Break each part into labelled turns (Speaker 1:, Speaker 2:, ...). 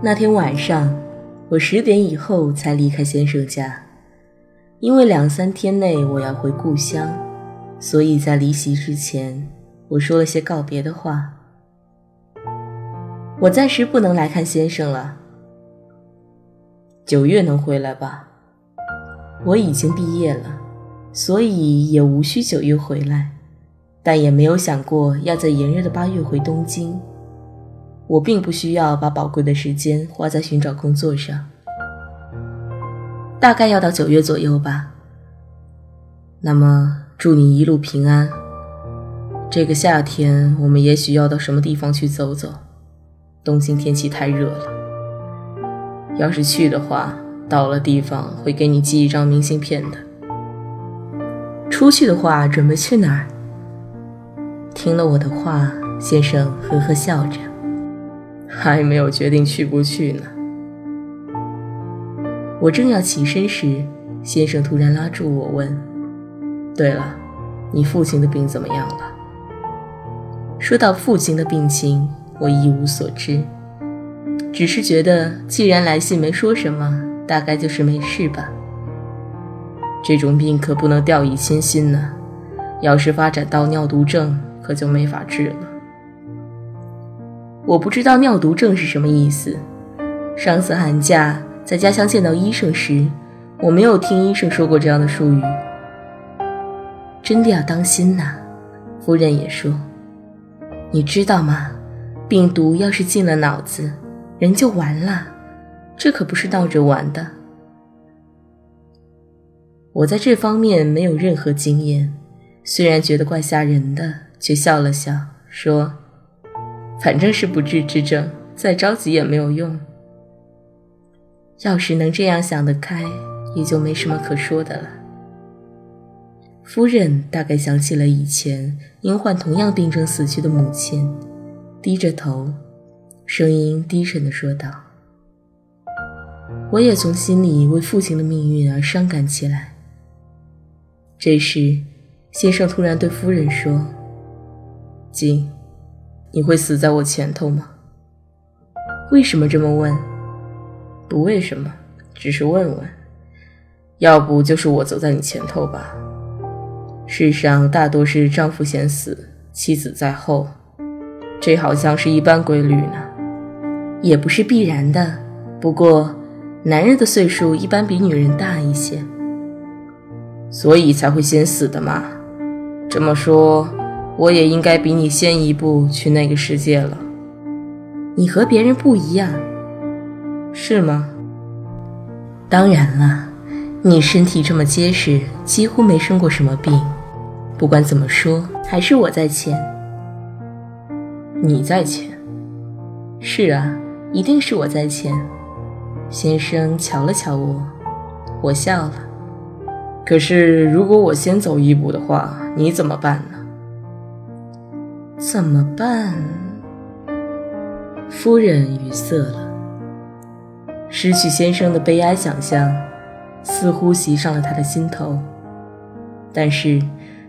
Speaker 1: 那天晚上，我十点以后才离开先生家，因为两三天内我要回故乡，所以在离席之前，我说了些告别的话。我暂时不能来看先生了，九月能回来吧？我已经毕业了，所以也无需九月回来，但也没有想过要在炎热的八月回东京。我并不需要把宝贵的时间花在寻找工作上，大概要到九月左右吧。那么，祝你一路平安。这个夏天，我们也许要到什么地方去走走。东京天气太热了，要是去的话，到了地方会给你寄一张明信片的。出去的话，准备去哪儿？听了我的话，先生呵呵笑着。还没有决定去不去呢。我正要起身时，先生突然拉住我问：“对了，你父亲的病怎么样了？”说到父亲的病情，我一无所知，只是觉得既然来信没说什么，大概就是没事吧。这种病可不能掉以轻心呢，要是发展到尿毒症，可就没法治了。我不知道尿毒症是什么意思。上次寒假在家乡见到医生时，我没有听医生说过这样的术语。真的要当心呐，夫人也说。你知道吗？病毒要是进了脑子，人就完了。这可不是闹着玩的。我在这方面没有任何经验，虽然觉得怪吓人的，却笑了笑说。反正是不治之症，再着急也没有用。要是能这样想得开，也就没什么可说的了。夫人大概想起了以前因患同样病症死去的母亲，低着头，声音低沉地说道：“我也从心里为父亲的命运而伤感起来。”这时，先生突然对夫人说：“静。”你会死在我前头吗？为什么这么问？不为什么，只是问问。要不就是我走在你前头吧。世上大多是丈夫先死，妻子在后，这好像是一般规律呢。也不是必然的，不过男人的岁数一般比女人大一些，所以才会先死的嘛。这么说。我也应该比你先一步去那个世界了。你和别人不一样，是吗？当然了，你身体这么结实，几乎没生过什么病。不管怎么说，还是我在前。你在前？是啊，一定是我在前。先生瞧了瞧我，我笑了。可是，如果我先走一步的话，你怎么办呢？怎么办？夫人语塞了。失去先生的悲哀想象，似乎袭上了他的心头。但是，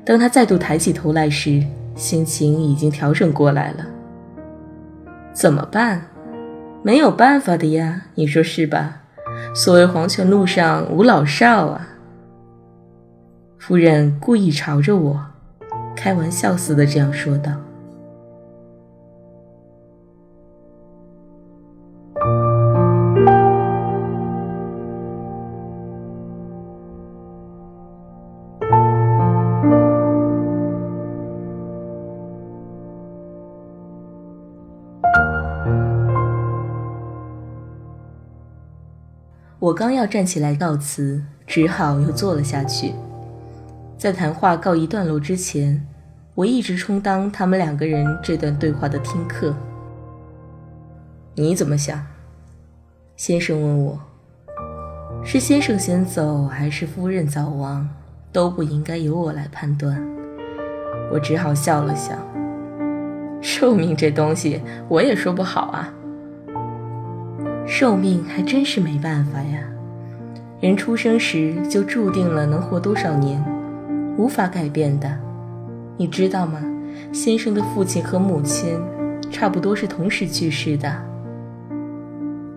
Speaker 1: 当他再度抬起头来时，心情已经调整过来了。怎么办？没有办法的呀，你说是吧？所谓黄泉路上无老少啊。夫人故意朝着我，开玩笑似的这样说道。我刚要站起来告辞，只好又坐了下去。在谈话告一段落之前，我一直充当他们两个人这段对话的听客。你怎么想？先生问我。是先生先走，还是夫人早亡，都不应该由我来判断。我只好笑了笑。寿命这东西，我也说不好啊。寿命还真是没办法呀，人出生时就注定了能活多少年，无法改变的。你知道吗？先生的父亲和母亲差不多是同时去世的。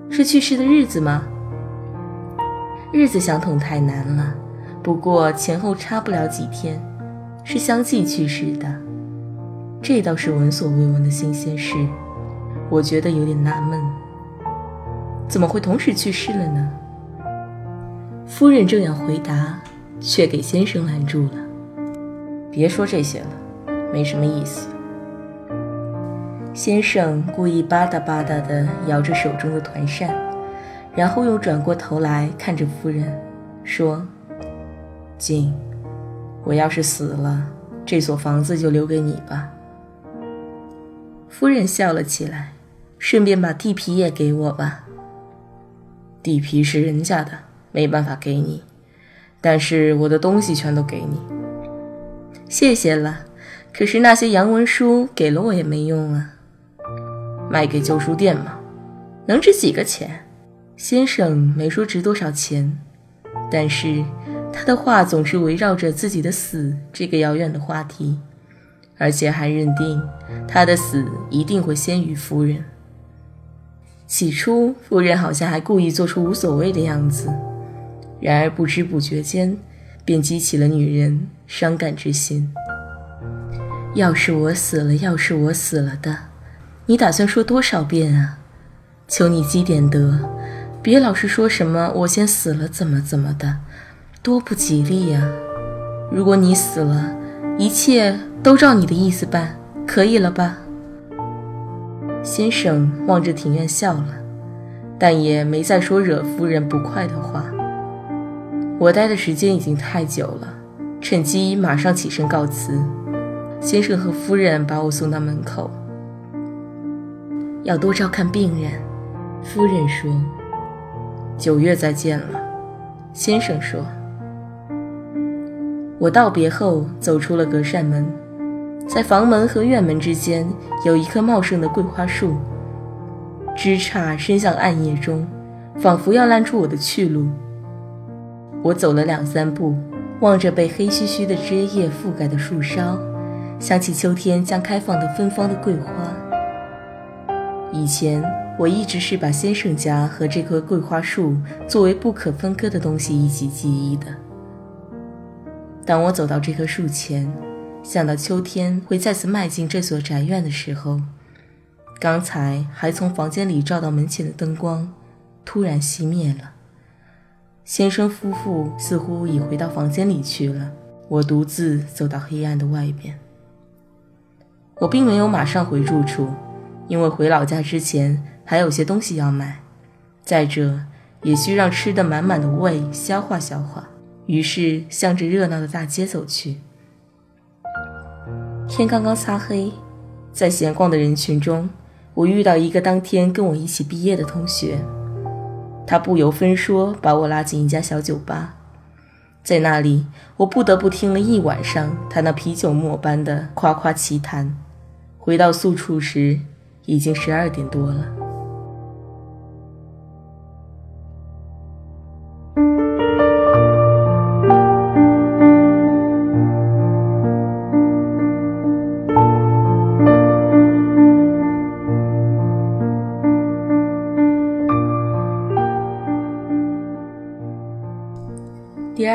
Speaker 1: 是去世的日子吗？日子相同太难了，不过前后差不了几天，是相继去世的。这倒是闻所未闻的新鲜事，我觉得有点纳闷。怎么会同时去世了呢？夫人正要回答，却给先生拦住了。别说这些了，没什么意思。先生故意吧嗒吧嗒地摇着手中的团扇，然后又转过头来看着夫人，说：“静，我要是死了，这所房子就留给你吧。”夫人笑了起来，顺便把地皮也给我吧。地皮是人家的，没办法给你，但是我的东西全都给你。谢谢了，可是那些洋文书给了我也没用啊。卖给旧书店嘛，能值几个钱？先生没说值多少钱，但是他的话总是围绕着自己的死这个遥远的话题，而且还认定他的死一定会先于夫人。起初，夫人好像还故意做出无所谓的样子，然而不知不觉间，便激起了女人伤感之心。要是我死了，要是我死了的，你打算说多少遍啊？求你积点德，别老是说什么我先死了怎么怎么的，多不吉利呀！如果你死了，一切都照你的意思办，可以了吧？先生望着庭院笑了，但也没再说惹夫人不快的话。我待的时间已经太久了，趁机马上起身告辞。先生和夫人把我送到门口，要多照看病人。夫人说：“九月再见了。”先生说：“我道别后走出了隔扇门。”在房门和院门之间有一棵茂盛的桂花树，枝杈伸向暗夜中，仿佛要拦住我的去路。我走了两三步，望着被黑黢黢的枝叶覆盖的树梢，想起秋天将开放的芬芳的桂花。以前我一直是把先生家和这棵桂花树作为不可分割的东西一起记忆的。当我走到这棵树前，想到秋天会再次迈进这所宅院的时候，刚才还从房间里照到门前的灯光突然熄灭了。先生夫妇似乎已回到房间里去了。我独自走到黑暗的外边。我并没有马上回住处，因为回老家之前还有些东西要买，再者也需让吃得满满的胃消化消化。于是向着热闹的大街走去。天刚刚擦黑，在闲逛的人群中，我遇到一个当天跟我一起毕业的同学。他不由分说把我拉进一家小酒吧，在那里，我不得不听了一晚上他那啤酒沫般的夸夸其谈。回到宿处时，已经十二点多了。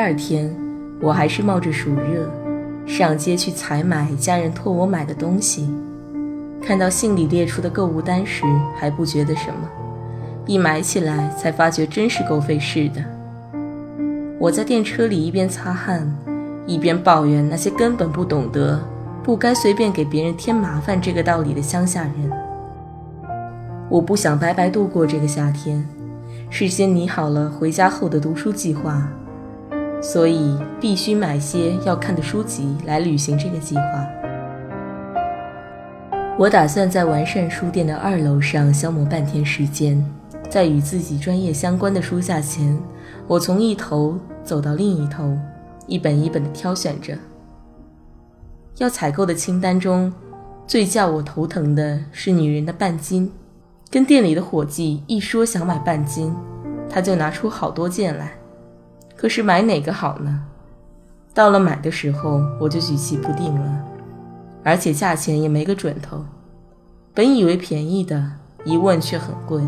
Speaker 1: 二天，我还是冒着暑热，上街去采买家人托我买的东西。看到信里列出的购物单时，还不觉得什么，一买起来才发觉真是够费事的。我在电车里一边擦汗，一边抱怨那些根本不懂得不该随便给别人添麻烦这个道理的乡下人。我不想白白度过这个夏天。事先拟好了回家后的读书计划，所以必须买些要看的书籍来履行这个计划。我打算在完善书店的二楼上消磨半天时间，在与自己专业相关的书架前，我从一头走到另一头，一本一本地挑选着。要采购的清单中，最叫我头疼的是女人的半斤。跟店里的伙计一说想买半斤，他就拿出好多件来。可是买哪个好呢？到了买的时候，我就举棋不定了。而且价钱也没个准头，本以为便宜的，一问却很贵；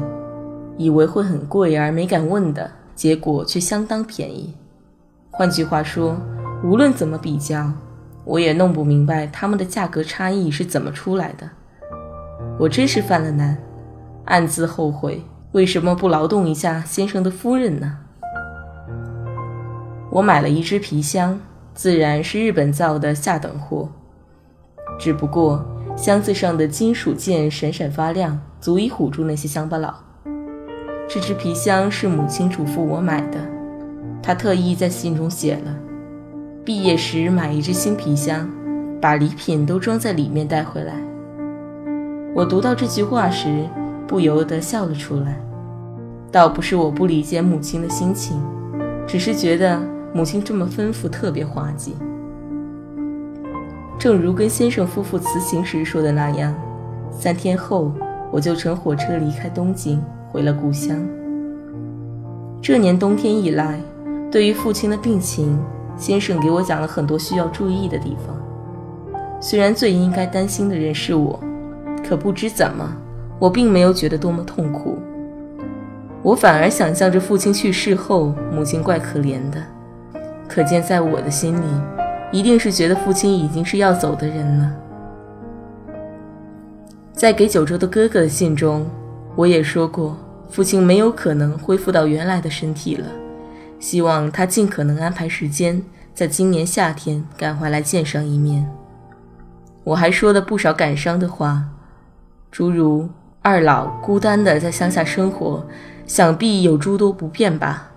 Speaker 1: 以为会很贵而没敢问的，结果却相当便宜。换句话说，无论怎么比较，我也弄不明白他们的价格差异是怎么出来的。我真是犯了难，暗自后悔，为什么不劳动一下先生的夫人呢？我买了一只皮箱，自然是日本造的下等货。只不过箱子上的金属件闪闪发亮，足以唬住那些乡巴佬。这只皮箱是母亲嘱咐我买的，她特意在信中写了：毕业时买一只新皮箱，把礼品都装在里面带回来。我读到这句话时，不由得笑了出来。倒不是我不理解母亲的心情，只是觉得母亲这么吩咐特别滑稽。正如跟先生夫妇辞行时说的那样，三天后我就乘火车离开东京，回了故乡。这年冬天以来，对于父亲的病情，先生给我讲了很多需要注意的地方。虽然最应该担心的人是我，可不知怎么，我并没有觉得多么痛苦。我反而想象着父亲去世后，母亲怪可怜的。可见在我的心里。一定是觉得父亲已经是要走的人了。在给九州的哥哥的信中，我也说过，父亲没有可能恢复到原来的身体了，希望他尽可能安排时间，在今年夏天赶回来见上一面。我还说了不少感伤的话，诸如二老孤单的在乡下生活，想必有诸多不便吧。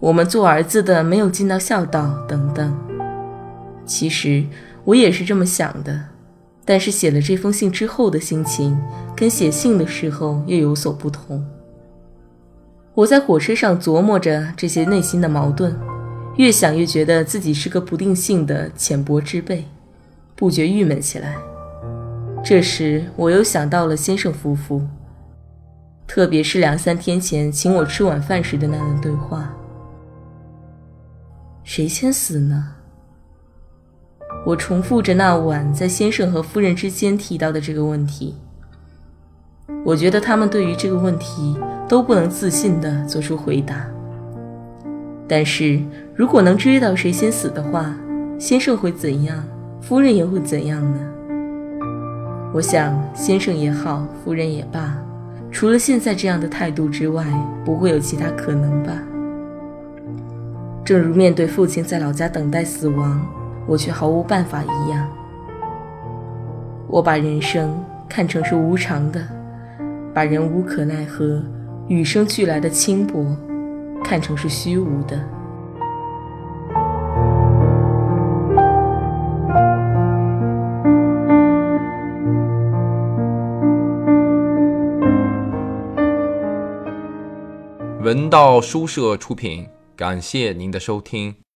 Speaker 1: 我们做儿子的没有尽到孝道等等。其实我也是这么想的，但是写了这封信之后的心情，跟写信的时候又有所不同。我在火车上琢磨着这些内心的矛盾，越想越觉得自己是个不定性的浅薄之辈，不觉郁闷起来。这时我又想到了先生夫妇，特别是两三天前请我吃晚饭时的那段对话：谁先死呢？我重复着那晚在先生和夫人之间提到的这个问题。我觉得他们对于这个问题都不能自信地做出回答。但是如果能知道谁先死的话，先生会怎样，夫人又会怎样呢？我想，先生也好，夫人也罢，除了现在这样的态度之外，不会有其他可能吧。正如面对父亲在老家等待死亡。我却毫无办法一样。我把人生看成是无常的，把人无可奈何、与生俱来的轻薄看成是虚无的。
Speaker 2: 文道书社出品，感谢您的收听。